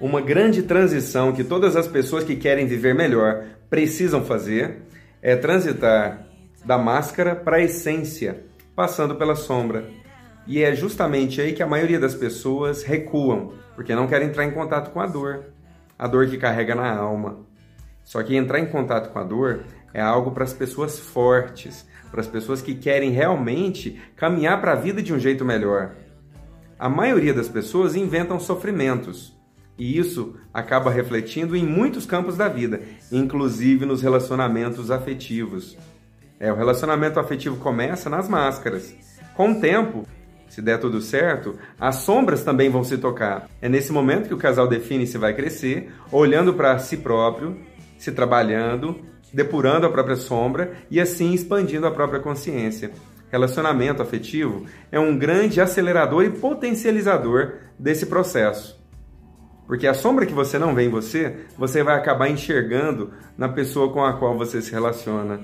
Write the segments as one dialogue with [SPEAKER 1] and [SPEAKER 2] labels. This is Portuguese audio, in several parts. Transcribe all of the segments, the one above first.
[SPEAKER 1] Uma grande transição que todas as pessoas que querem viver melhor precisam fazer é transitar da máscara para a essência, passando pela sombra. E é justamente aí que a maioria das pessoas recuam, porque não querem entrar em contato com a dor, a dor que carrega na alma. Só que entrar em contato com a dor é algo para as pessoas fortes, para as pessoas que querem realmente caminhar para a vida de um jeito melhor. A maioria das pessoas inventam sofrimentos, e isso acaba refletindo em muitos campos da vida, inclusive nos relacionamentos afetivos. É, o relacionamento afetivo começa nas máscaras. Com o tempo, se der tudo certo, as sombras também vão se tocar. É nesse momento que o casal define se vai crescer, olhando para si próprio, se trabalhando, depurando a própria sombra e assim expandindo a própria consciência. Relacionamento afetivo é um grande acelerador e potencializador desse processo. Porque a sombra que você não vê em você, você vai acabar enxergando na pessoa com a qual você se relaciona.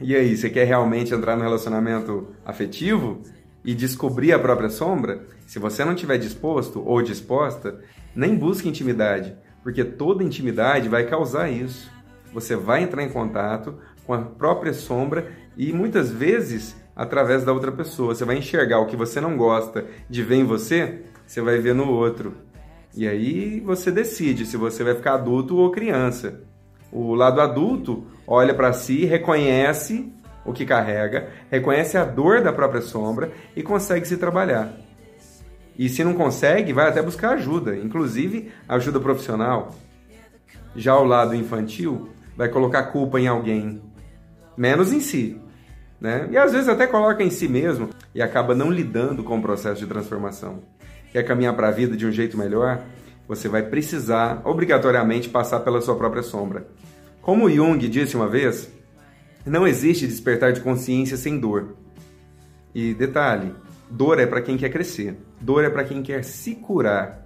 [SPEAKER 1] E aí, você quer realmente entrar no relacionamento afetivo e descobrir a própria sombra? Se você não estiver disposto ou disposta, nem busque intimidade, porque toda intimidade vai causar isso. Você vai entrar em contato com a própria sombra e muitas vezes através da outra pessoa. Você vai enxergar o que você não gosta de ver em você, você vai ver no outro. E aí você decide se você vai ficar adulto ou criança. O lado adulto olha para si, reconhece o que carrega, reconhece a dor da própria sombra e consegue se trabalhar. E se não consegue, vai até buscar ajuda, inclusive ajuda profissional. Já o lado infantil vai colocar culpa em alguém, menos em si. Né? E às vezes até coloca em si mesmo e acaba não lidando com o processo de transformação. Quer caminhar para a vida de um jeito melhor? você vai precisar obrigatoriamente passar pela sua própria sombra. Como Jung disse uma vez, não existe despertar de consciência sem dor. E detalhe, dor é para quem quer crescer, dor é para quem quer se curar.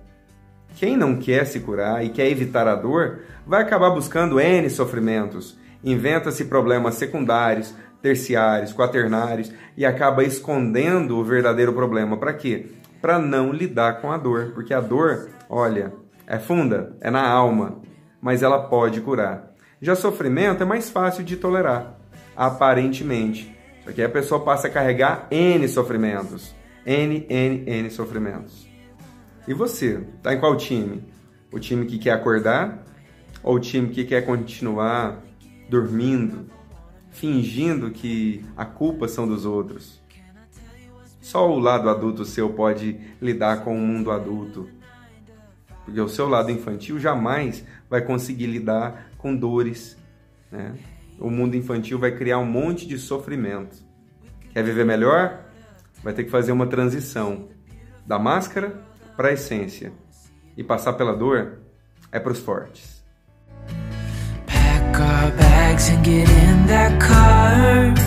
[SPEAKER 1] Quem não quer se curar e quer evitar a dor, vai acabar buscando N sofrimentos, inventa-se problemas secundários, terciários, quaternários e acaba escondendo o verdadeiro problema. Para quê? Para não lidar com a dor, porque a dor Olha, é funda, é na alma, mas ela pode curar. Já sofrimento é mais fácil de tolerar, aparentemente. Só que a pessoa passa a carregar N sofrimentos. N, N, N sofrimentos. E você, tá em qual time? O time que quer acordar? Ou o time que quer continuar dormindo, fingindo que a culpa são dos outros? Só o lado adulto seu pode lidar com o mundo adulto porque o seu lado infantil jamais vai conseguir lidar com dores. Né? O mundo infantil vai criar um monte de sofrimento. Quer viver melhor? Vai ter que fazer uma transição da máscara para a essência. E passar pela dor é para os fortes.
[SPEAKER 2] And get in that car.